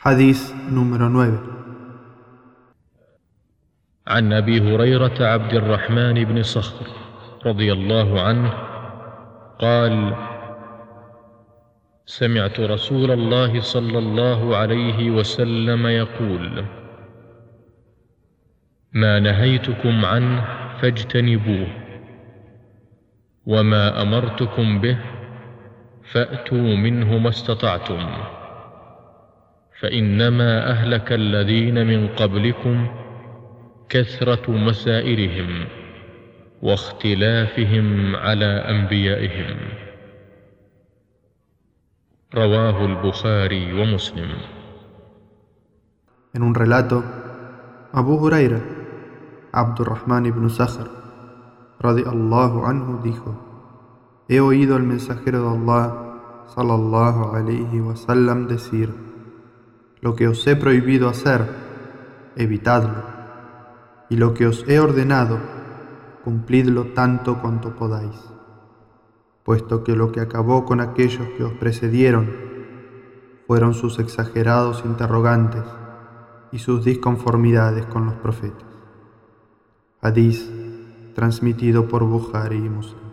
حديث número 9 عن أبي هريرة عبد الرحمن بن صخر رضي الله عنه قال سمعت رسول الله صلى الله عليه وسلم يقول ما نهيتكم عنه فاجتنبوه وما أمرتكم به فأتوا منه ما استطعتم. فانما اهلك الذين من قبلكم كثره مسائلهم واختلافهم على انبيائهم رواه البخاري ومسلم En un relato, Abu Huraira, Abdurrahman ibn Sakhr, radiallahu anhu, dijo: He oído al mensajero de Allah, sallallahu alayhi wasallam, decir: Lo que os he prohibido hacer, evitadlo, y lo que os he ordenado, cumplidlo tanto cuanto podáis, puesto que lo que acabó con aquellos que os precedieron fueron sus exagerados interrogantes y sus disconformidades con los profetas. Hadís transmitido por Bukhari y Muslim.